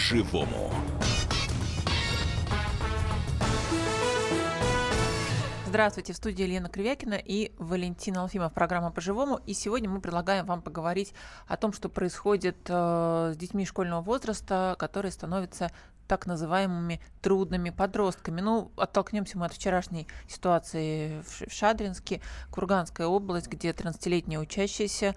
по-живому. Здравствуйте, в студии Елена Кривякина и Валентина Алфимов. Программа «По-живому». И сегодня мы предлагаем вам поговорить о том, что происходит э, с детьми школьного возраста, которые становятся так называемыми трудными подростками. Ну, оттолкнемся мы от вчерашней ситуации в Шадринске, Курганская область, где 13-летняя учащаяся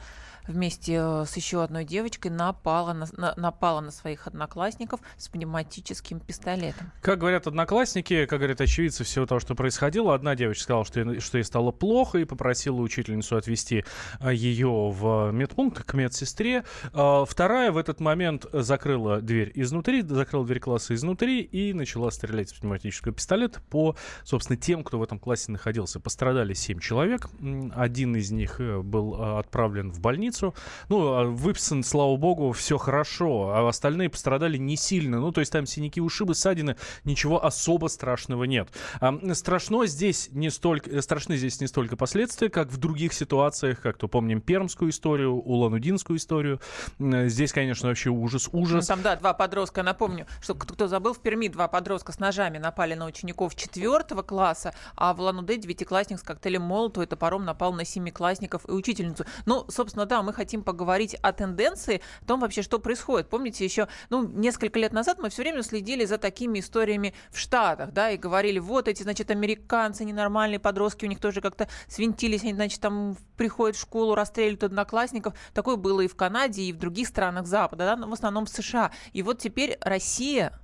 вместе э, с еще одной девочкой напала на, на, напала на своих одноклассников с пневматическим пистолетом. Как говорят одноклассники, как говорят очевидцы всего того, что происходило, одна девочка сказала, что, что ей стало плохо и попросила учительницу отвезти э, ее в медпункт к медсестре. Э, вторая в этот момент закрыла дверь изнутри, закрыла дверь класса изнутри и начала стрелять с пневматического пистолета по, собственно, тем, кто в этом классе находился. Пострадали семь человек. Один из них был отправлен в больницу больницу. Ну, а выписан, слава богу, все хорошо, а остальные пострадали не сильно. Ну, то есть там синяки, ушибы, ссадины, ничего особо страшного нет. А, страшно здесь не столько, страшны здесь не столько последствия, как в других ситуациях, как то помним пермскую историю, улан-удинскую историю. Здесь, конечно, вообще ужас, ужас. Ну, там, да, два подростка, напомню, что кто забыл, в Перми два подростка с ножами напали на учеников четвертого класса, а в Улан-Удэ девятиклассник с коктейлем Молотова и топором напал на семиклассников и учительницу. Ну, собственно, да, мы хотим поговорить о тенденции, о том вообще, что происходит. Помните, еще ну, несколько лет назад мы все время следили за такими историями в Штатах, да, и говорили, вот эти, значит, американцы ненормальные подростки, у них тоже как-то свинтились, они, значит, там приходят в школу, расстреливают одноклассников. Такое было и в Канаде, и в других странах Запада, да, но в основном в США. И вот теперь Россия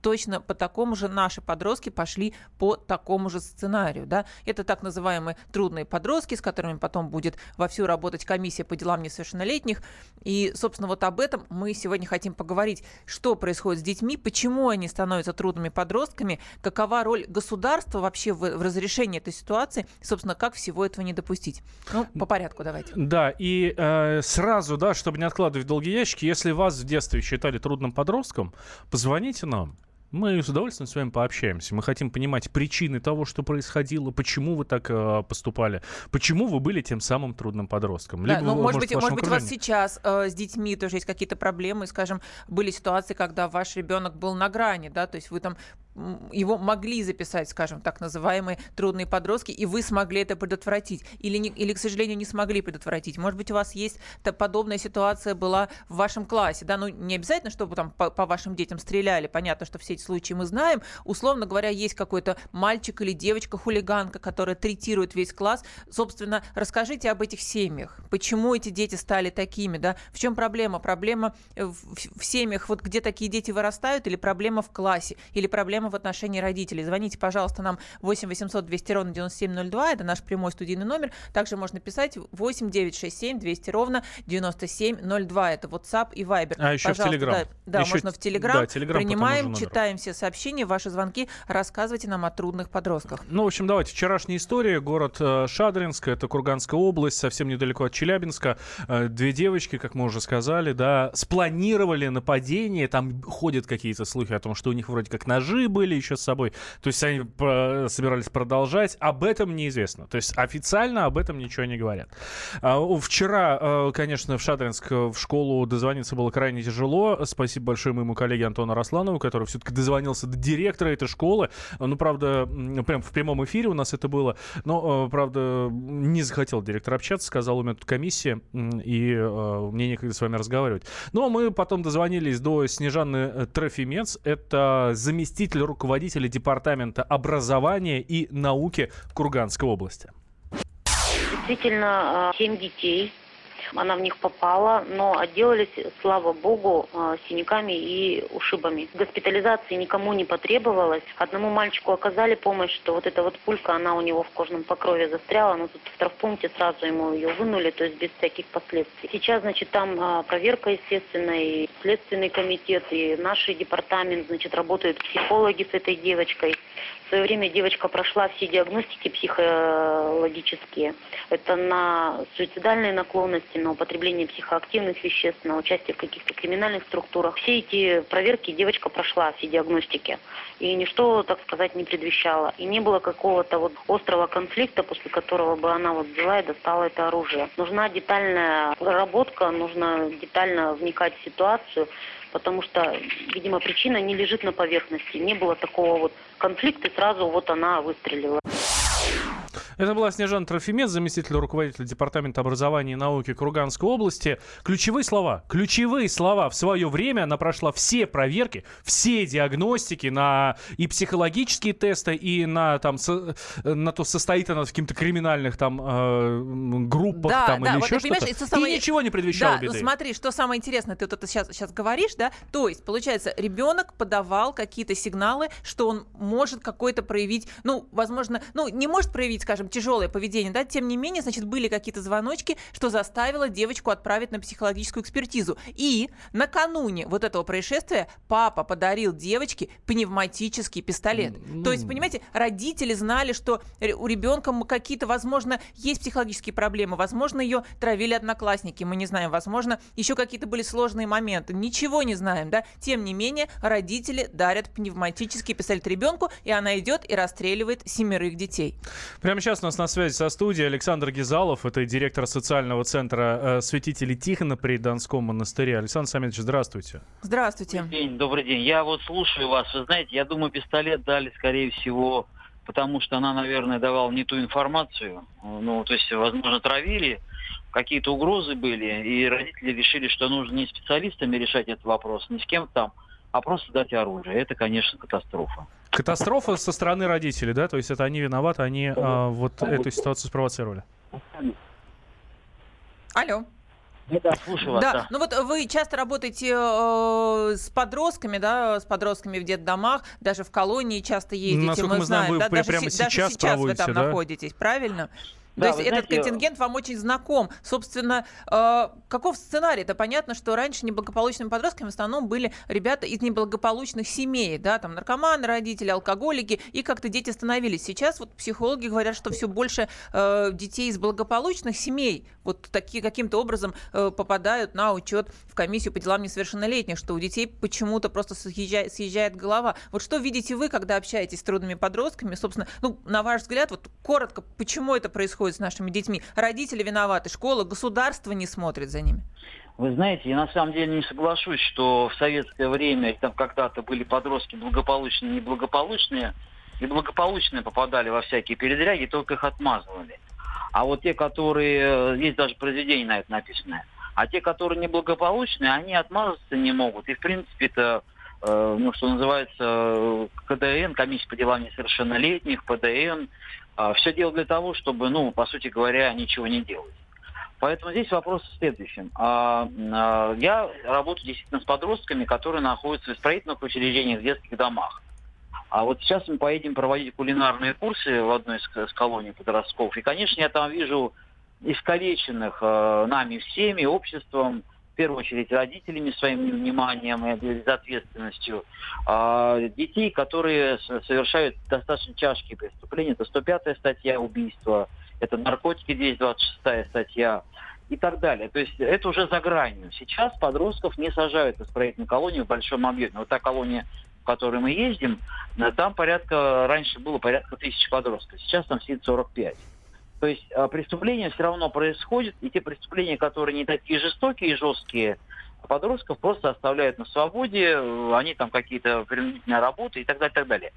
точно по такому же наши подростки пошли по такому же сценарию. Да? Это так называемые трудные подростки, с которыми потом будет вовсю работать комиссия по делам несовершеннолетних. И, собственно, вот об этом мы сегодня хотим поговорить. Что происходит с детьми, почему они становятся трудными подростками, какова роль государства вообще в, в разрешении этой ситуации, собственно, как всего этого не допустить. Ну, по порядку давайте. Да, и э, сразу, да, чтобы не откладывать долгие ящики, если вас в детстве считали трудным подростком, позвоните нам нам. Мы с удовольствием с вами пообщаемся. Мы хотим понимать причины того, что происходило, почему вы так э, поступали, почему вы были тем самым трудным подростком. Либо, да, ну, вы, может, быть, может быть, у вас сейчас э, с детьми тоже есть какие-то проблемы, скажем, были ситуации, когда ваш ребенок был на грани, да, то есть вы там его могли записать, скажем, так называемые трудные подростки, и вы смогли это предотвратить, или, не, или к сожалению, не смогли предотвратить. Может быть, у вас есть подобная ситуация была в вашем классе, да, ну не обязательно, чтобы там по, по вашим детям стреляли, понятно, что все эти случаи мы знаем. Условно говоря, есть какой-то мальчик или девочка-хулиганка, которая третирует весь класс. Собственно, расскажите об этих семьях. Почему эти дети стали такими, да? В чем проблема? Проблема в, в семьях, вот где такие дети вырастают, или проблема в классе, или проблема в отношении родителей. Звоните, пожалуйста, нам 8 800 200 ровно 9702, это наш прямой студийный номер. Также можно писать 8 967 200 ровно 9702, это WhatsApp и Viber. А еще пожалуйста, в Telegram. Да, да еще... можно в Telegram. Да, Telegram Принимаем, читаем все сообщения, ваши звонки, рассказывайте нам о трудных подростках. Ну, в общем, давайте. Вчерашняя история. Город э, Шадринск, это Курганская область, совсем недалеко от Челябинска. Э, две девочки, как мы уже сказали, да, спланировали нападение. Там ходят какие-то слухи о том, что у них вроде как ножи были еще с собой. То есть они собирались продолжать. Об этом неизвестно. То есть официально об этом ничего не говорят. А, вчера, э, конечно, в Шадринск в школу дозвониться было крайне тяжело. Спасибо большое моему коллеге Антону Росланову, который все-таки дозвонился до директора этой школы. Ну, правда, прям в прямом эфире у нас это было. Но, э, правда, не захотел директор общаться, сказал, у меня тут комиссия, и э, мне некогда с вами разговаривать. Но ну, а мы потом дозвонились до Снежаны Трофимец. Это заместитель руководителя Департамента образования и науки Курганской области. Действительно, э, семь детей она в них попала, но отделались, слава богу, а, синяками и ушибами. Госпитализации никому не потребовалось. Одному мальчику оказали помощь, что вот эта вот пулька, она у него в кожном покрове застряла, но тут в травпункте сразу ему ее вынули, то есть без всяких последствий. Сейчас, значит, там а, проверка, естественно, и следственный комитет, и наш департамент, значит, работают психологи с этой девочкой. В свое время девочка прошла все диагностики психологические. Это на суицидальные наклонности, на употребление психоактивных веществ, на участие в каких-то криминальных структурах. Все эти проверки девочка прошла, все диагностики. И ничто, так сказать, не предвещало. И не было какого-то вот острого конфликта, после которого бы она вот взяла и достала это оружие. Нужна детальная проработка, нужно детально вникать в ситуацию, потому что, видимо, причина не лежит на поверхности. Не было такого вот конфликта, и сразу вот она выстрелила. Это была Снежана Трофимец, заместитель руководителя Департамента образования и науки Курганской области. Ключевые слова. Ключевые слова. В свое время она прошла все проверки, все диагностики на и психологические тесты, и на, там, со, на то, состоит она в каких-то криминальных там э, группах да, там, да, или вот еще что-то. И самое... ничего не предвещало да, беды. Ну, смотри, что самое интересное, ты вот это сейчас, сейчас говоришь, да? То есть, получается, ребенок подавал какие-то сигналы, что он может какой-то проявить, ну, возможно, ну, не может проявить, скажем, тяжелое поведение, да, тем не менее, значит, были какие-то звоночки, что заставило девочку отправить на психологическую экспертизу. И накануне вот этого происшествия папа подарил девочке пневматический пистолет. Ну... То есть, понимаете, родители знали, что у ребенка какие-то, возможно, есть психологические проблемы, возможно, ее травили одноклассники, мы не знаем, возможно, еще какие-то были сложные моменты, ничего не знаем, да. Тем не менее, родители дарят пневматический пистолет ребенку, и она идет и расстреливает семерых детей. Прямо сейчас у нас на связи со студией Александр Гизалов, это директор социального центра э, святителей Тихона при Донском монастыре. Александр Самедович, здравствуйте. Здравствуйте. Добрый день, добрый день. Я вот слушаю вас. Вы знаете, я думаю, пистолет дали, скорее всего, потому что она, наверное, давала не ту информацию. Ну, то есть, возможно, травили, какие-то угрозы были, и родители решили, что нужно не специалистами решать этот вопрос, не с кем там, а просто дать оружие. Это, конечно, катастрофа. Катастрофа со стороны родителей, да? То есть это они виноваты, они а, вот эту ситуацию спровоцировали. Алло. Да, слушаю вас. Да, да. ну вот вы часто работаете э, с подростками, да, с подростками в детдомах, даже в колонии часто ездите, Насколько мы, мы знаем, вы да, даже, прямо даже сейчас, сейчас вы там да? находитесь, правильно? Да, То есть этот знаете, контингент вам очень знаком. Собственно, э, каков сценарий? Это понятно, что раньше неблагополучными подростками в основном были ребята из неблагополучных семей, да, там наркоманы, родители, алкоголики, и как-то дети становились. Сейчас вот психологи говорят, что все больше э, детей из благополучных семей вот такие каким-то образом э, попадают на учет в комиссию по делам несовершеннолетних, что у детей почему-то просто съезжает, съезжает голова. Вот что видите вы, когда общаетесь с трудными подростками? Собственно, ну, на ваш взгляд, вот коротко, почему это происходит с нашими детьми? Родители виноваты, школа, государство не смотрит за ними. Вы знаете, я на самом деле не соглашусь, что в советское время там когда-то были подростки благополучные, неблагополучные, и благополучные попадали во всякие передряги, только их отмазывали. А вот те, которые, есть даже произведение на это написанное, а те, которые неблагополучные, они отмазаться не могут. И, в принципе, это, э, ну, что называется, КДН, комиссия по делам несовершеннолетних, ПДН, э, все дело для того, чтобы, ну, по сути говоря, ничего не делать. Поэтому здесь вопрос в следующем. А, а, я работаю действительно с подростками, которые находятся в исправительных учреждениях, в детских домах. А вот сейчас мы поедем проводить кулинарные курсы в одной из, колоний подростков. И, конечно, я там вижу искалеченных э, нами всеми, обществом, первую очередь родителями своим вниманием и безответственностью, э, детей, которые совершают достаточно тяжкие преступления. Это 105-я статья убийства, это наркотики 226 статья и так далее. То есть это уже за гранью. Сейчас подростков не сажают в исправительную колонию в большом объеме. Вот та колония, в которой мы ездим, там порядка, раньше было порядка тысячи подростков, сейчас там сидит 45. То есть а, преступления все равно происходят, и те преступления, которые не такие жестокие и жесткие, подростков просто оставляют на свободе, они там какие-то принудительные работы и так далее, и так далее.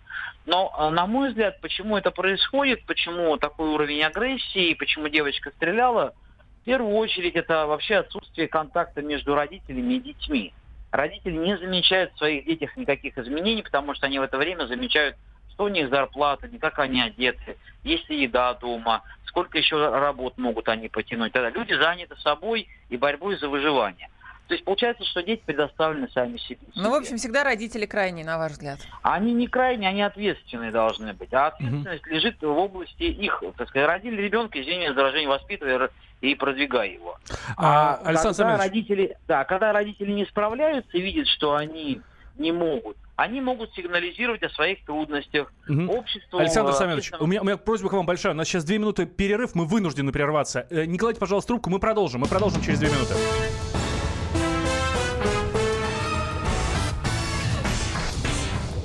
Но, а, на мой взгляд, почему это происходит, почему такой уровень агрессии, почему девочка стреляла, в первую очередь это вообще отсутствие контакта между родителями и детьми. Родители не замечают в своих детях никаких изменений, потому что они в это время замечают, что у них зарплата, как они одеты, есть ли еда дома, сколько еще работ могут они потянуть. Тогда люди заняты собой и борьбой за выживание. То есть получается, что дети предоставлены сами себе. Ну, в общем, всегда родители крайние, на ваш взгляд. Они не крайние, они ответственные должны быть. А ответственность mm-hmm. лежит в области их, так сказать, родили ребенка, извини за выражение, воспитывая и продвигая его. А, а Александр когда родители, да, когда родители не справляются и видят, что они не могут, они могут сигнализировать о своих трудностях угу. обществу. Александр Самедович, у меня, у меня просьба к вам большая. У нас сейчас две минуты перерыв, мы вынуждены прерваться. Э, не кладите, пожалуйста, трубку, мы продолжим. Мы продолжим через две минуты.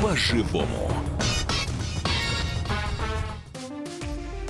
По-живому.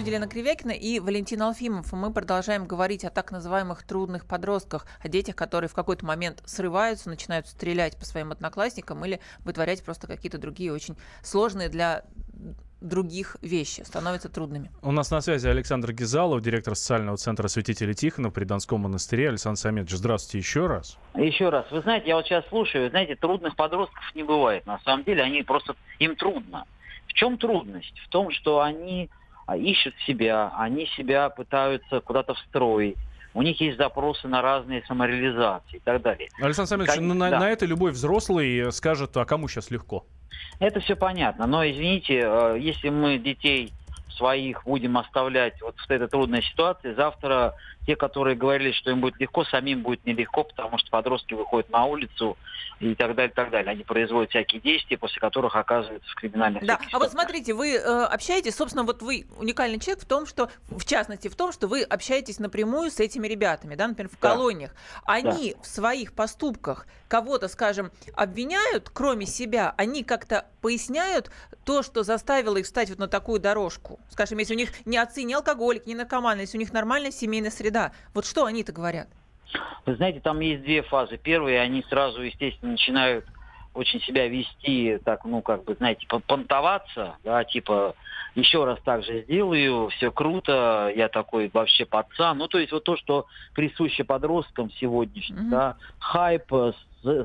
В студии Лена Кривякина и Валентин Алфимов. Мы продолжаем говорить о так называемых трудных подростках, о детях, которые в какой-то момент срываются, начинают стрелять по своим одноклассникам или вытворять просто какие-то другие очень сложные для других вещи становятся трудными. У нас на связи Александр Гизалов, директор социального центра святителя Тихона при Донском монастыре. Александр Самедович, здравствуйте еще раз. Еще раз. Вы знаете, я вот сейчас слушаю, вы знаете, трудных подростков не бывает. На самом деле они просто, им трудно. В чем трудность? В том, что они ищут себя, они себя пытаются куда-то встроить. У них есть запросы на разные самореализации и так далее. Александр Самедович, Кон- ну, на, да. на это любой взрослый скажет, а кому сейчас легко? Это все понятно, но извините, э, если мы детей своих будем оставлять вот в этой трудной ситуации, завтра те, которые говорили, что им будет легко, самим будет нелегко, потому что подростки выходят на улицу и так далее, так далее. Они производят всякие действия, после которых оказываются в криминальных Да, всяких а вот ситуациях. смотрите, вы э, общаетесь, собственно, вот вы уникальный человек в том, что, в частности, в том, что вы общаетесь напрямую с этими ребятами, да, например, в Да. колониях. Они в своих поступках кого-то, скажем, обвиняют, кроме себя, они как-то поясняют то, что заставило их встать вот на такую дорожку. Скажем, если у них не отцы, не алкоголик, не наркоманы, если у них нормальная семейная среда, вот что они-то говорят? Вы знаете, там есть две фазы. Первые, они сразу, естественно, начинают очень себя вести, так, ну, как бы, знаете, пон- понтоваться, да, типа, еще раз так же сделаю, все круто, я такой вообще пацан. Ну, то есть вот то, что присуще подросткам сегодняшним, Мгм. да, хайп,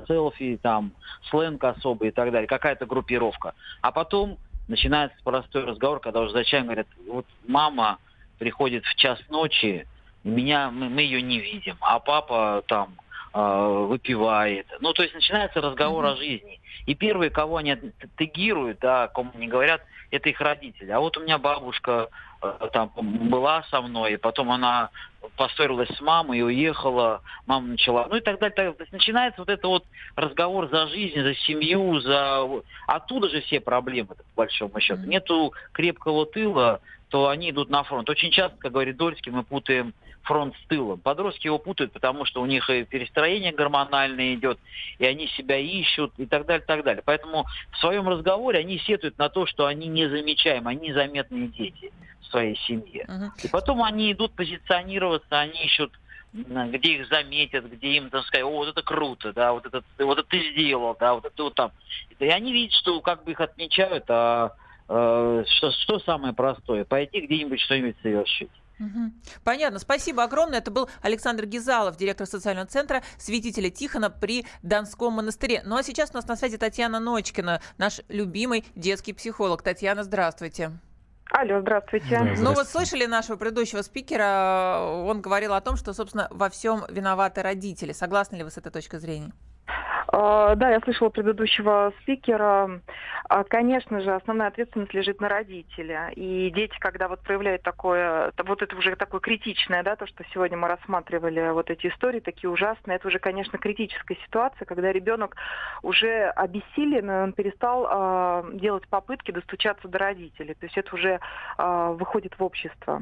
селфи, там, сленг особый и так далее, какая-то группировка. А потом начинается простой разговор, когда уже зачем говорят, вот мама приходит в час ночи, меня, мы, мы ее не видим, а папа там э, выпивает. Ну, то есть начинается разговор о жизни. И первые, кого они тегируют, да, кому они говорят, это их родители. А вот у меня бабушка э, там была со мной, и потом она поссорилась с мамой и уехала, мама начала, ну и так далее. так далее. То есть начинается вот это вот разговор за жизнь, за семью, за... Оттуда же все проблемы, по большому счету. Мгм. Нету крепкого тыла, то они идут на фронт. Очень часто, как говорит Дольский, мы путаем фронт с тылом. Подростки его путают, потому что у них и перестроение гормональное идет, и они себя ищут, и так далее, так далее. Поэтому в своем разговоре они сетуют на то, что они незамечаемы, они незаметные дети в своей семье. Мгм. И потом они идут позиционироваться, они ищут где их заметят, где им, так сказать, о, вот это круто, да, вот это, вот это ты сделал, да, вот это вот там. И они видят, что как бы их отмечают, а э, что, что самое простое? Пойти где-нибудь что-нибудь совершить. Понятно. Спасибо огромное. Это был Александр Гизалов, директор социального центра святителя Тихона при Донском монастыре. Ну а сейчас у нас на связи Татьяна Ночкина, наш любимый детский психолог. Татьяна, здравствуйте. Алло, здравствуйте. Да, Ну вот Здравствуйте. слышали нашего предыдущего спикера, он говорил о том, что, собственно, во всем виноваты родители. Согласны ли вы с этой точкой зрения? А, Да, я слышала предыдущего спикера. А, Конечно же, основная ответственность лежит на родителя. И дети, когда вот проявляют такое, вот это уже такое критичное, да, то, что сегодня мы рассматривали, вот эти истории такие ужасные, это уже, конечно, критическая ситуация, когда ребенок уже обессилен, он перестал а, делать попытки достучаться до родителей. То есть это уже а, выходит в общество.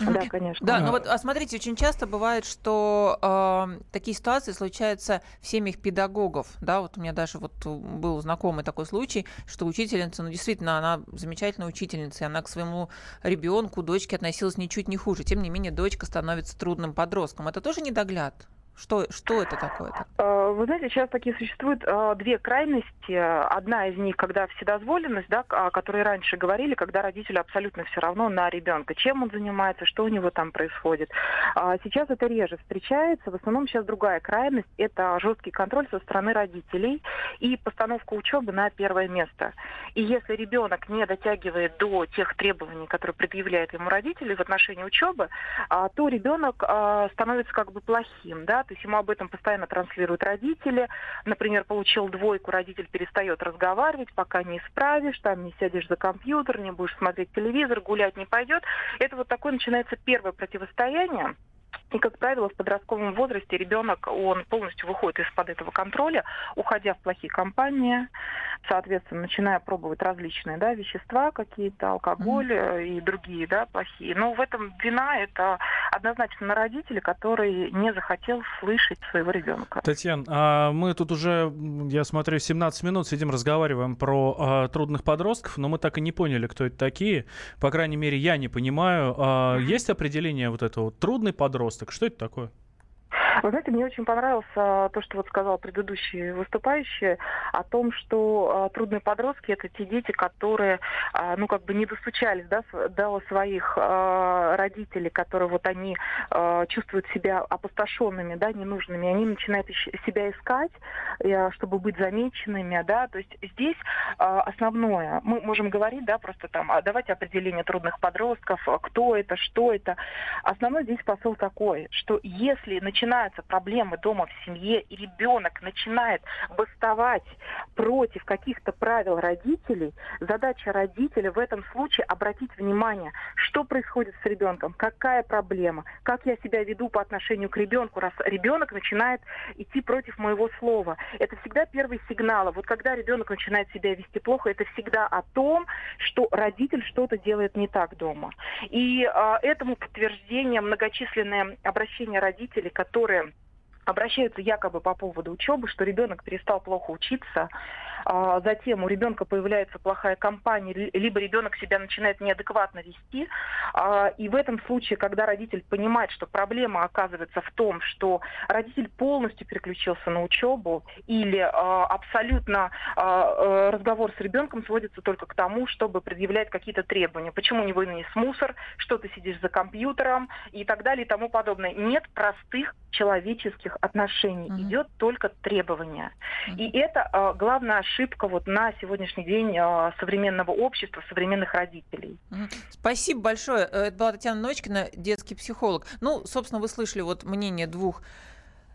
Да, конечно. Да, А. ну вот, а смотрите, очень часто бывает, что э, такие ситуации случаются в семьях педагогов, да, вот у меня даже вот э, был знакомый такой случай, что учительница, ну действительно, она замечательная учительница, и она к своему ребенку, дочке относилась ничуть не хуже, тем не менее дочка становится трудным подростком, это тоже недогляд? Что, что это такое? Э, Вы знаете, сейчас такие существуют э, две крайности. Одна из них, когда вседозволенность, да, о которой раньше говорили, когда родителю абсолютно все равно на ребенка, чем он занимается, что у него там происходит. А Сейчас это реже встречается. В основном сейчас другая крайность. Это жесткий контроль со стороны родителей и постановка учебы на первое место. И если ребенок не дотягивает до тех требований, которые предъявляют ему родители в отношении учебы, а, то ребенок а, становится как бы плохим, да, да, то есть ему об этом постоянно транслируют родители. Например, получил двойку, родитель перестает разговаривать, пока не исправишь, там не сядешь за компьютер, не будешь смотреть телевизор, гулять не пойдет. Это вот такое начинается первое противостояние. И, как правило, в подростковом возрасте ребенок, он полностью выходит из-под этого контроля, уходя в плохие компании, соответственно, начиная пробовать различные да, вещества какие-то, алкоголь mm-hmm. и другие да, плохие. Но в этом вина это однозначно на родителя, который не захотел слышать своего ребенка. Татьяна, а мы тут уже, я смотрю, 17 минут сидим, разговариваем про а, трудных подростков, но мы так и не поняли, кто это такие. По крайней мере, я не понимаю. А, mm-hmm. Есть определение вот этого трудный подросток? Что это такое? Вы знаете, мне очень понравилось а, то, что вот сказал предыдущий выступающий о том, что а, трудные подростки это те дети, которые, а, ну, как бы не достучались, да, до своих родителей, которые вот они чувствуют себя опустошенными, да, ненужными, они начинают себя искать, чтобы быть замеченными, да, то есть здесь основное, мы можем говорить, да, просто там, давайте определение трудных подростков, кто это, что это. Основной здесь посыл такой, что если начинать начинаются проблемы дома в семье, и ребенок начинает бастовать против каких-то правил родителей, задача родителя в этом случае обратить внимание, что происходит с ребенком, какая проблема, как я себя веду по отношению к ребенку, раз ребенок начинает идти против моего слова. Это всегда первый сигнал. Вот когда ребенок начинает себя вести плохо, это всегда о том, что родитель что-то делает не так дома. И э, этому подтверждение многочисленные обращения родителей, которые которые обращаются якобы по поводу учебы, что ребенок перестал плохо учиться, а затем у ребенка появляется плохая компания, либо ребенок себя начинает неадекватно вести. А, и в этом случае, когда родитель понимает, что проблема оказывается в том, что родитель полностью переключился на учебу, или а, абсолютно а, э, разговор с ребенком сводится только к тому, чтобы предъявлять какие-то требования. Почему не вынес мусор, что ты сидишь за компьютером и так далее и тому подобное. Нет простых человеческих отношений, mm-hmm. идет только требования. Mm-hmm. И это главная ошибка вот на сегодняшний день а, современного общества, современных родителей. Спасибо большое. Э, это была Татьяна Ночкина, детский психолог. Ну, собственно, вы слышали вот мнение двух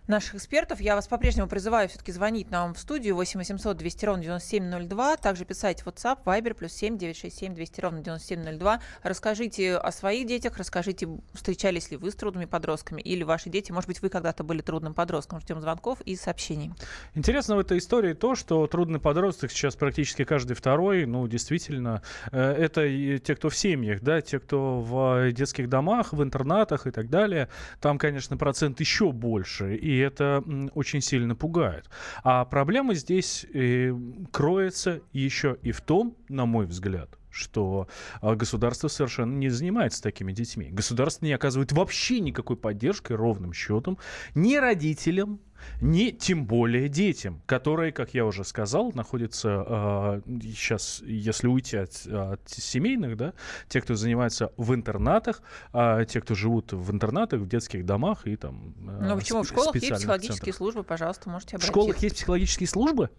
наших экспертов. Я вас по-прежнему призываю все-таки звонить нам в студию 8 800 200 ровно 9702. Также писать WhatsApp, Viber, плюс 7 967 200 ровно 9702. Расскажите о своих детях, расскажите, встречались ли вы с трудными подростками или ваши дети. Может быть, вы когда-то были трудным подростком. Ждем звонков и сообщений. Интересно в этой истории то, что трудный подросток сейчас практически каждый второй, ну, действительно, э, это те, кто в семьях, да, те, кто в детских домах, в интернатах и так далее. Там, конечно, процент еще больше. И это очень сильно пугает. А проблема здесь э, кроется еще и в том, на мой взгляд, что а, государство совершенно не занимается такими детьми. Государство не оказывает вообще никакой поддержки ровным счетом ни родителям, ни тем более детям, которые, как я уже сказал, находятся э, сейчас, если уйти от, от семейных, да, те, кто занимается в интернатах, э, те, кто живут в интернатах, в детских домах и там. Э, ну почему в школах есть психологические центрах. службы, пожалуйста, можете обратиться. В школах есть психологические службы?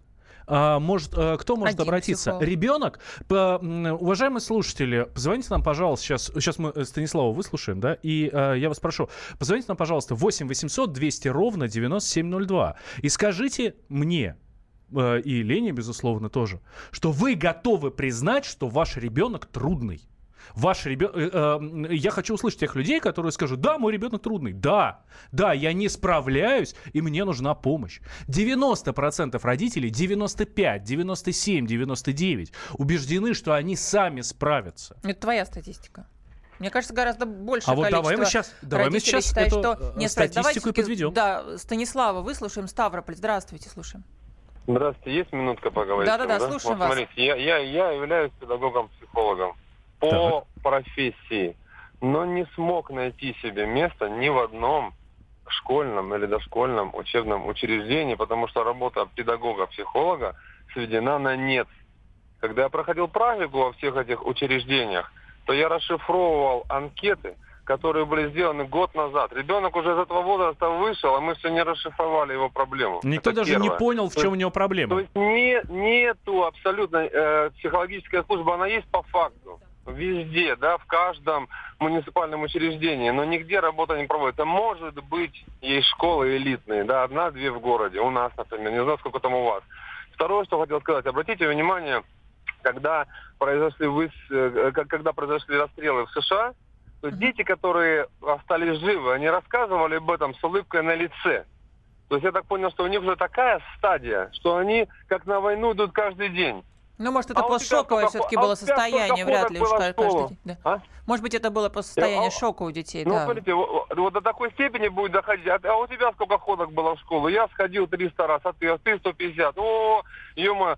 А, может, а, кто может Один обратиться? Психолог. Ребенок? Уважаемые слушатели, позвоните нам, пожалуйста, сейчас, сейчас мы э, Станислава выслушаем, да, и а, я вас прошу, позвоните нам, пожалуйста, 8 800 200 ровно 9702 и скажите мне, э, и Лене, безусловно, тоже, что вы готовы признать, что ваш ребенок трудный ваш ребенок... Э, э, я хочу услышать тех людей, которые скажут, да, мой ребенок трудный, да, да, я не справляюсь, и мне нужна помощь. 90% родителей, 95, 97, 99 убеждены, что они сами справятся. Это твоя статистика. Мне кажется, гораздо больше. А вот давай мы сейчас, давай мы сейчас считают, эту что... Нет, статистику и подведем. Да, Станислава, выслушаем Ставрополь. Здравствуйте, слушаем. Здравствуйте, есть минутка поговорить? Да-да-да, слушаем вот, вас. Смотрите, я, я, я являюсь педагогом-психологом по так. профессии, но не смог найти себе место ни в одном школьном или дошкольном учебном учреждении, потому что работа педагога-психолога сведена на нет. Когда я проходил практику во всех этих учреждениях, то я расшифровывал анкеты, которые были сделаны год назад. Ребенок уже из этого возраста вышел, а мы все не расшифровали его проблему. Никто Это даже первое. не понял, в чем то у него проблема. То есть не, нету абсолютно э, психологическая служба, она есть по факту везде, да, в каждом муниципальном учреждении, но нигде работа не проводится. Может быть, есть школы элитные, да, одна-две в городе, у нас, например, не знаю, сколько там у вас. Второе, что хотел сказать, обратите внимание, когда произошли, выс... Э, когда произошли расстрелы в США, то дети, которые остались живы, они рассказывали об этом с улыбкой на лице. То есть я так понял, что у них уже такая стадия, что они как на войну идут каждый день. Ну, может, это а постшоковое все-таки а было состояние, вряд ли уж каждый. Да. А? Может быть, это было по состоянию а, шока у детей, ну, да. смотрите, вот, вот до такой степени будет доходить. А, а у тебя сколько ходок было в школу? Я сходил 300 раз, а ты, а ты 150. О, ё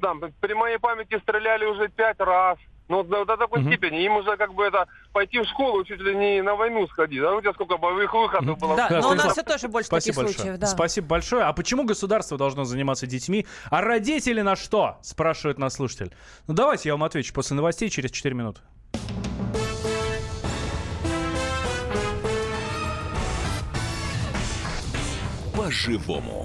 там, при моей памяти стреляли уже 5 раз. Ну, до, до такой угу. степени. Им уже как бы это пойти в школу чуть ли не на войну сходить. А у тебя сколько боевых выходов было? Да, но у нас все тоже больше Спасибо таких большое. случаев. Да. Спасибо большое. А почему государство должно заниматься детьми, а родители на что? Спрашивает нас слушатель. Ну, давайте я вам отвечу после новостей через 4 минуты. По-живому.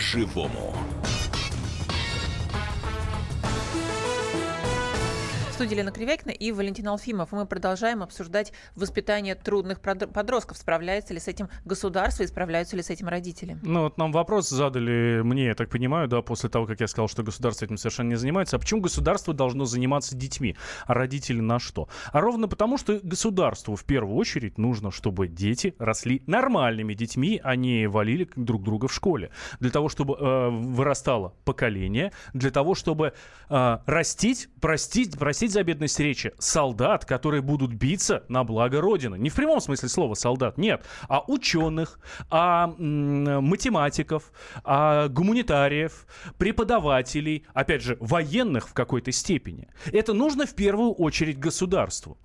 По-живому. Студии Лена Кривякина и Валентин Алфимов. Мы продолжаем обсуждать воспитание трудных подростков. Справляется ли с этим государство и справляются ли с этим родители? Ну вот нам вопрос задали мне, я так понимаю, да, после того, как я сказал, что государство этим совершенно не занимается. А почему государство должно заниматься детьми, а родители на что? А ровно потому, что государству в первую очередь нужно, чтобы дети росли нормальными детьми, а не валили друг друга в школе. Для того, чтобы э, вырастало поколение, для того, чтобы э, растить, простить, простить говорить за бедность речи солдат, которые будут биться на благо Родины. Не в прямом смысле слова солдат, нет, а ученых, а математиков, а гуманитариев, преподавателей, опять же, военных в какой-то степени. Это нужно в первую очередь государству.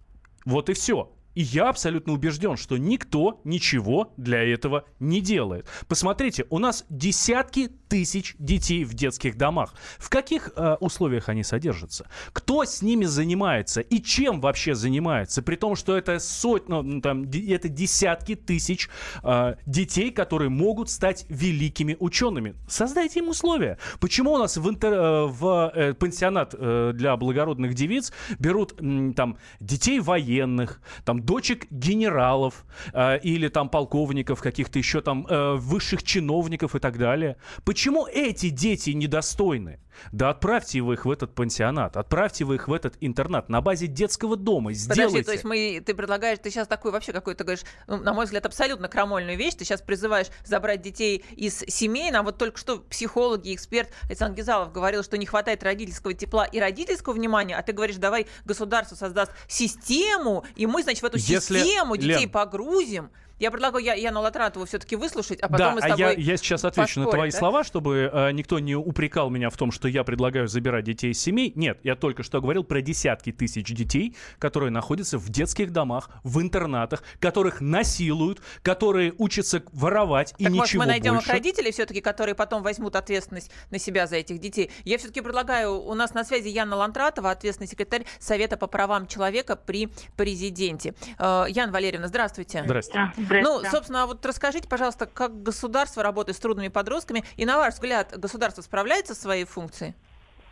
Вот и все. И я абсолютно убежден, что никто ничего для этого не делает. Посмотрите, у нас десятки тысяч детей в детских домах. В каких э, условиях они содержатся? Кто с ними занимается и чем вообще занимается? При том, что это сотни, ну, там, это десятки тысяч э, детей, которые могут стать великими учеными. Создайте им условия. Почему у нас в, интер, э, в э, пансионат э, для благородных девиц берут э, там детей военных, там дочек генералов э, или там полковников, каких-то еще там э, высших чиновников и так далее. Почему эти дети недостойны? Да отправьте вы их в этот пансионат, отправьте вы их в этот интернат на базе детского дома. Сделайте. Подожди, то есть мы, ты предлагаешь, ты сейчас такой вообще какой-то говоришь, ну, на мой взгляд, абсолютно крамольную вещь. Ты сейчас призываешь забрать детей из семей. Нам вот только что психологи, эксперт Александр Гизалов говорил, что не хватает родительского тепла и родительского внимания, а ты говоришь, давай государство создаст систему, и мы, значит, в эту Если... систему детей Лен... погрузим. Я предлагаю я, Яну Латратову все-таки выслушать, а потом да, мы с тобой а я, я сейчас отвечу на твои да? слова, чтобы э, никто не упрекал меня в том, что я предлагаю забирать детей из семей. Нет, я только что говорил про десятки тысяч детей, которые находятся в детских домах, в интернатах, которых насилуют, которые учатся воровать и так, ничего может, мы найдем больше. их родителей все-таки, которые потом возьмут ответственность на себя за этих детей. Я все-таки предлагаю, у нас на связи Яна Лантратова, ответственный секретарь Совета по правам человека при президенте. Э, Яна Валерьевна, здравствуйте. Здравствуйте. Ну, собственно, вот расскажите, пожалуйста, как государство работает с трудными подростками, и на ваш взгляд, государство справляется со своей функцией?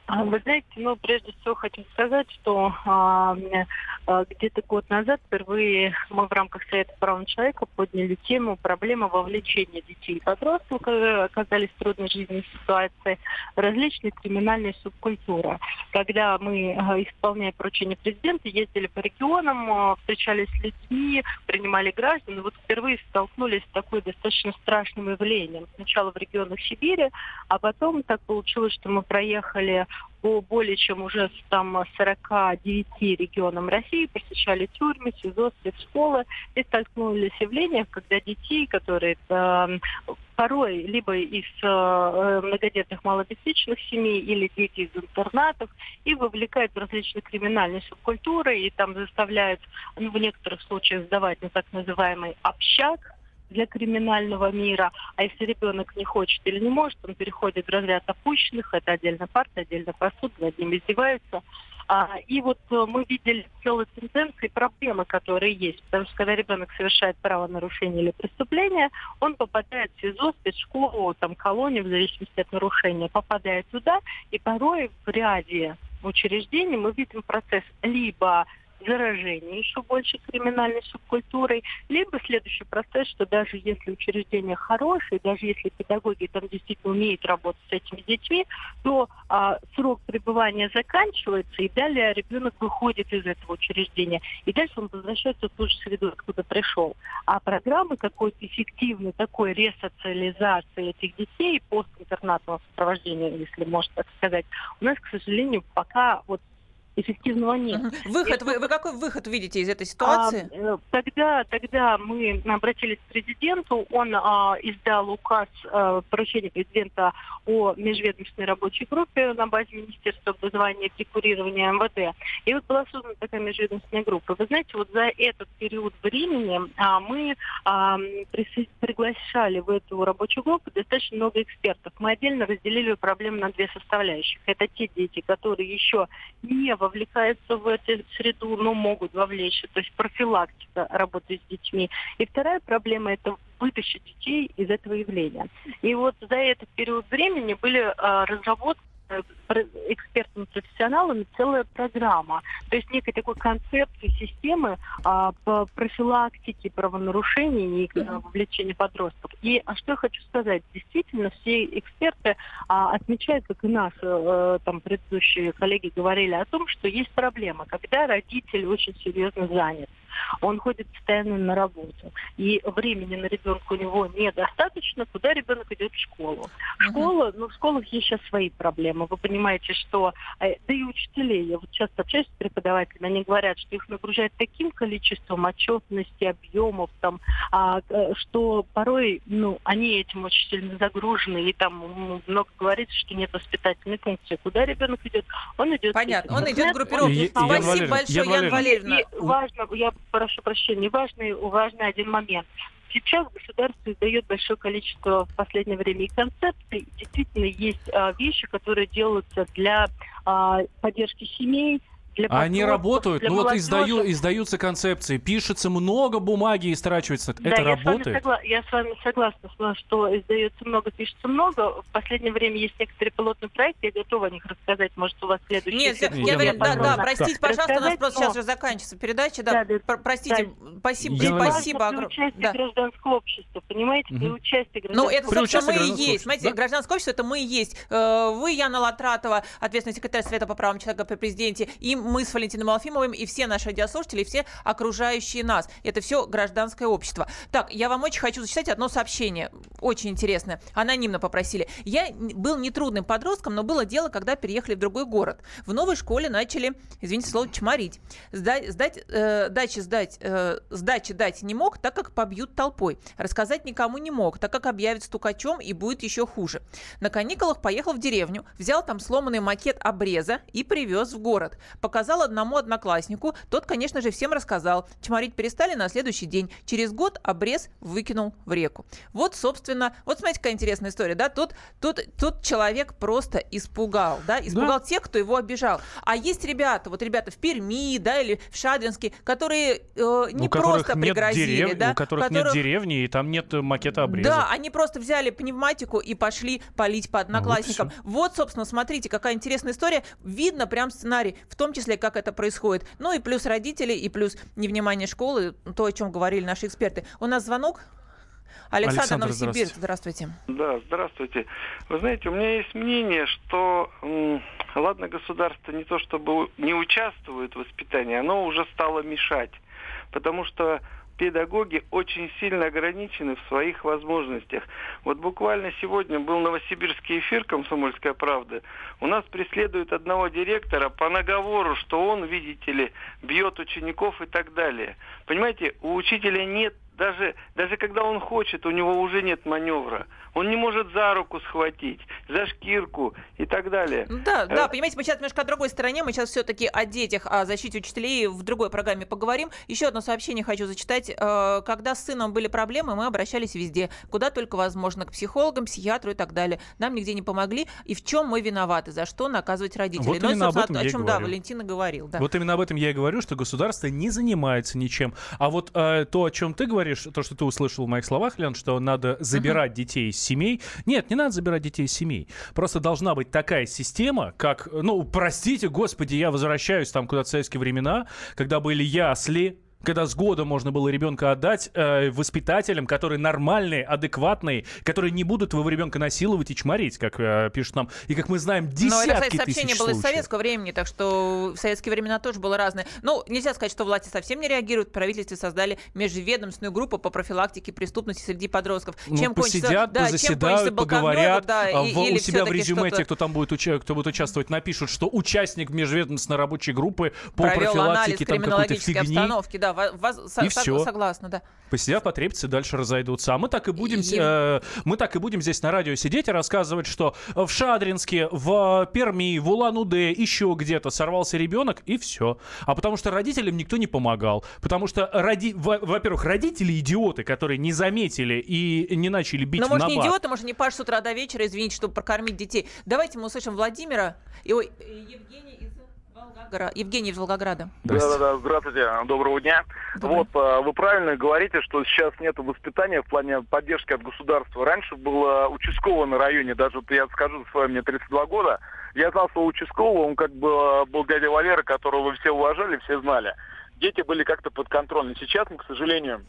А, вы знаете, ну, прежде всего хочу сказать, что а, а, где-то год назад впервые мы в рамках Совета прав человека подняли тему проблемы вовлечения детей и подростков, которые оказались в трудной жизненной ситуации, различные криминальные субкультуры. Когда мы, а, исполняя поручения президента, ездили по регионам, встречались с людьми, принимали граждан, вот впервые столкнулись с такой достаточно страшным явлением. Сначала в регионах Сибири, а потом так получилось, что мы проехали по более чем уже там 49 регионам России, посещали тюрьмы, СИЗО, спецшколы. И столкнулись с явлением, когда детей, которые э, порой либо из э, многодетных малообеспеченных семей или дети из интернатов, и вовлекают в различные криминальные субкультуры, и там заставляют ну, в некоторых случаях сдавать на так называемый общак, для криминального мира. А если ребенок не хочет или не может, он переходит в разряд опущенных. Это отдельно парты, отдельно посуд, над ним издеваются. А, и вот э, мы видели целые тенденции, проблемы, которые есть. Потому что когда ребенок совершает правонарушение или преступление, он попадает в СИЗО, спецшколу, там, колонию, в зависимости от нарушения, попадает туда, и порой в ряде учреждений мы видим процесс либо заражение еще больше криминальной субкультурой, либо следующий процесс, что даже если учреждение хорошее, даже если педагоги там действительно умеют работать с этими детьми, то а, срок пребывания заканчивается, и далее ребенок выходит из этого учреждения. И дальше он возвращается в ту же среду, откуда пришел. А программы какой-то эффективной такой ресоциализации этих детей, постинтернатного сопровождения, если можно так сказать, у нас, к сожалению, пока вот эффективного нет. Выход, вы, вы какой выход видите из этой ситуации? А, тогда, тогда мы обратились к президенту, он а, издал указ, а, поручение президента о межведомственной рабочей группе на базе Министерства образования и курирования МВД. И вот была создана такая межведомственная группа. Вы знаете, вот за этот период времени а, мы а, приглашали в эту рабочую группу достаточно много экспертов. Мы отдельно разделили проблему на две составляющих. Это те дети, которые еще не вовлекаются в эту среду, но могут вовлечь. То есть профилактика работы с детьми. И вторая проблема – это вытащить детей из этого явления. И вот за этот период времени были а, разработаны Э, экспертами, профессионалами целая программа. То есть некой такой концепции системы а, по профилактике правонарушений и а, вовлечения подростков. И а что я хочу сказать, действительно все эксперты а, отмечают, как и наши а, там предыдущие коллеги говорили о том, что есть проблема, когда родитель очень серьезно занят. Он ходит постоянно на работу. И времени на ребенка у него недостаточно, куда ребенок идет в школу. Школа, ну, в школах есть сейчас свои проблемы. Вы понимаете, что... Э, да и учителей, я вот часто общаюсь с преподавателями, они говорят, что их нагружают таким количеством отчетности, объемов, там, а, э, что порой, ну, они этим очень сильно загружены, и там много говорится, что нет воспитательной функции. Куда ребенок идет? Он идет... Понятно, он идет в группировку. Спасибо большое, Ян Валерьевна. И важно, я прошу прощения, важный, важный один момент. Сейчас государство издает большое количество в последнее время и концепций. Действительно, есть а, вещи, которые делаются для а, поддержки семей, для а они работают? Для ну молодежи. вот издаю, издаются концепции, пишется много бумаги и страчивается. Да, Это я работает? С согла- я с вами согласна, что издается много, пишется много. В последнее время есть некоторые пилотные проекты, я готова о них рассказать, может, у вас следующий Нет, я, я говорю, да, да, простите, да. пожалуйста, у нас просто но... сейчас уже заканчивается передача. Да, да, да простите, да. спасибо, я спасибо огромное. участие да. гражданского общества, понимаете, угу. при участии гражданского Ну, это, собственно, мы и есть. Смотрите, да? гражданское общество, это мы и есть. Э, вы, Яна Латратова, ответственный секретарь Совета по правам человека при президенте, и мы с Валентином Алфимовым, и все наши радиослушатели, и все окружающие нас. Это все гражданское общество. Так, я вам очень хочу зачитать одно сообщение, очень интересное. Анонимно попросили. Я был нетрудным подростком, но было дело, когда переехали в другой город. В новой школе начали, извините слово, чморить. Сдать, сдать, э, дачи сдать, э, сдачи дать не мог, так как побьют толпой. Рассказать никому не мог, так как объявят стукачом и будет еще хуже. На каникулах поехал в деревню, взял там сломанный макет обреза и привез в город. Показал одному однокласснику, тот, конечно же, всем рассказал. Чморить перестали на следующий день. Через год обрез выкинул в реку. Вот, собственно, вот смотрите, какая интересная история, да? Тут, тут, тут человек просто испугал, да? Испугал да. тех, кто его обижал. А есть ребята, вот ребята в Перми, да, или в Шадринске, которые э, не просто пригрозили, дерев... да? У которых, которых нет деревни, и там нет макета обреза. Да, они просто взяли пневматику и пошли полить по одноклассникам. Вот, вот собственно, смотрите, какая интересная история. Видно прям сценарий, в том числе, как это происходит. Ну и плюс родители, и плюс невнимание школы, то, о чем говорили наши эксперты. У нас звонок. Александр, Александр Новосибирск, здравствуйте. Да, здравствуйте. Вы знаете, у меня есть мнение, что, ладно, государство не то чтобы не участвует в воспитании, оно уже стало мешать. Потому что педагоги очень сильно ограничены в своих возможностях. Вот буквально сегодня был новосибирский эфир «Комсомольская правда». У нас преследуют одного директора по наговору, что он, видите ли, бьет учеников и так далее. Понимаете, у учителя нет даже, даже когда он хочет, у него уже нет маневра. Он не может за руку схватить, за шкирку и так далее. Да, да, э, понимаете, мы сейчас немножко о другой стороне. Мы сейчас все-таки о детях, о защите учителей в другой программе поговорим. Еще одно сообщение хочу зачитать. Э, когда с сыном были проблемы, мы обращались везде, куда только возможно, к психологам, психиатру и так далее. Нам нигде не помогли. И в чем мы виноваты? За что наказывать родителей? Вот ну, именно об этом о, я чем, говорю. да, Валентина говорил. Да. Вот именно об этом я и говорю, что государство не занимается ничем. А вот э, то, о чем ты говоришь, то, что ты услышал в моих словах, Лен, что надо забирать uh-huh. детей из семей. Нет, не надо забирать детей из семей. Просто должна быть такая система, как, ну, простите, господи, я возвращаюсь там куда-то в советские времена, когда были ясли, когда с года можно было ребенка отдать э, воспитателям, которые нормальные, адекватные, которые не будут твоего ребенка насиловать и чморить, как э, пишут нам. И как мы знаем, десятки Но это, кстати, сообщение было из советского времени, так что в советские времена тоже было разное. Ну, нельзя сказать, что власти совсем не реагируют. В правительстве создали межведомственную группу по профилактике пресутности среди подростков. Ну, чем посидят, кончится, позаседают, чем поговорят. Да, а, и, в, или у себя в резюме те, кто там будет, уча- кто будет участвовать, напишут, что участник межведомственной рабочей группы по Провел профилактике там какой-то фигни. обстановки, да, воз, и все. Согласна, да. Посидят, потребятся, дальше разойдутся. А мы так и будем, и... э, мы так и будем здесь на радио сидеть и рассказывать, что в Шадринске, в Перми, в Улан-Удэ, еще где-то сорвался ребенок, и все. А потому что родителям никто не помогал. Потому что, роди... во-первых, родители идиоты, которые не заметили и не начали бить Но, может, не идиоты, может, не Паш с утра до вечера, извините, чтобы прокормить детей. Давайте мы услышим Владимира. И, ой, Евгений из Евгений из Волгограда. Да-да-да, здравствуйте, доброго дня. Добрый. Вот, а, вы правильно говорите, что сейчас нет воспитания в плане поддержки от государства. Раньше было участкового на районе, даже вот я скажу свое, мне 32 года, я знал своего участкового, он как бы а, был дядя Валера, которого вы все уважали, все знали. Дети были как-то под контролем. Сейчас мы, к сожалению,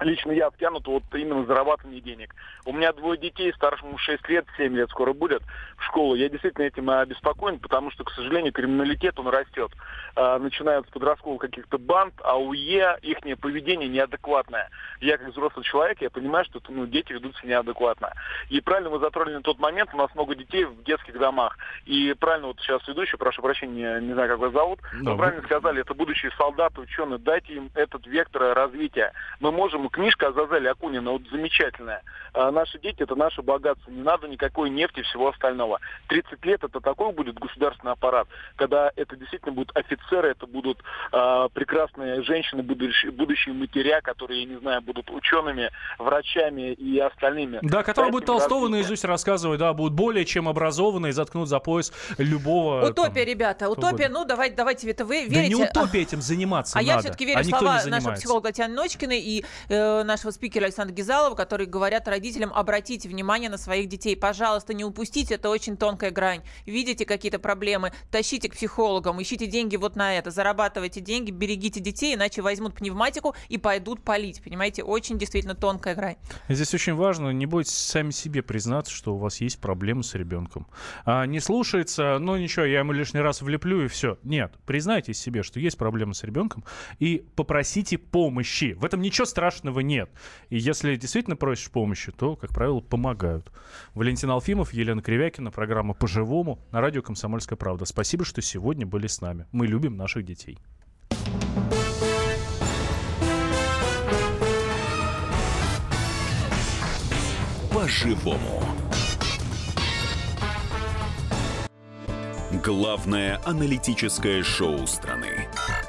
лично я втянут вот именно зарабатывание денег. У меня двое детей, старшему 6 лет, 7 лет скоро будет в школу. Я действительно этим обеспокоен, потому что, к сожалению, криминалитет, он растет. А, начиная с подростковых каких-то банд, АУЕ, их поведение неадекватное. Я, как взрослый человек, я понимаю, что ну, дети ведут себя неадекватно. И правильно вы затронули на тот момент, у нас много детей в детских домах. И правильно вот сейчас ведущий, прошу прощения, не знаю, как вас зовут, да, вы правильно сказали, это будущие солдаты, ученые, дайте им этот вектор развития. Мы можем книжка Азазеля Акунина, вот замечательная. А наши дети это наше богатство. Не надо никакой нефти и всего остального. 30 лет это такой будет государственный аппарат, когда это действительно будут офицеры, это будут а, прекрасные женщины, будущие, будущие матеря, которые, я не знаю, будут учеными, врачами и остальными. Да, которые будут Толстого наизусть рассказывать, да, будут более чем образованные, заткнут за пояс любого. Утопия, там, ребята, утопия, ну давайте, давайте это вы верите. Да не утопия этим заниматься А надо. я все-таки верю а в слова нашего психолога Татьяны Ночкиной и э, нашего спикера Александра Гизалова, которые говорят родителям, обратите внимание на своих детей. Пожалуйста, не упустите, это очень тонкая грань. Видите какие-то проблемы, тащите к психологам, ищите деньги вот на это, зарабатывайте деньги, берегите детей, иначе возьмут пневматику и пойдут палить. Понимаете, очень действительно тонкая грань. Здесь очень важно, не бойтесь сами себе признаться, что у вас есть проблемы с ребенком. А, не слушается, ну ничего, я ему лишний раз влеплю и все. Нет, признайтесь себе, что есть проблемы с ребенком и попросите помощи. В этом ничего страшного нет. И если действительно просишь помощи, то, как правило, помогают. Валентин Алфимов, Елена Кривякина, программа «По-живому» на радио «Комсомольская правда». Спасибо, что сегодня были с нами. Мы любим наших детей. По-живому. Главное аналитическое шоу страны.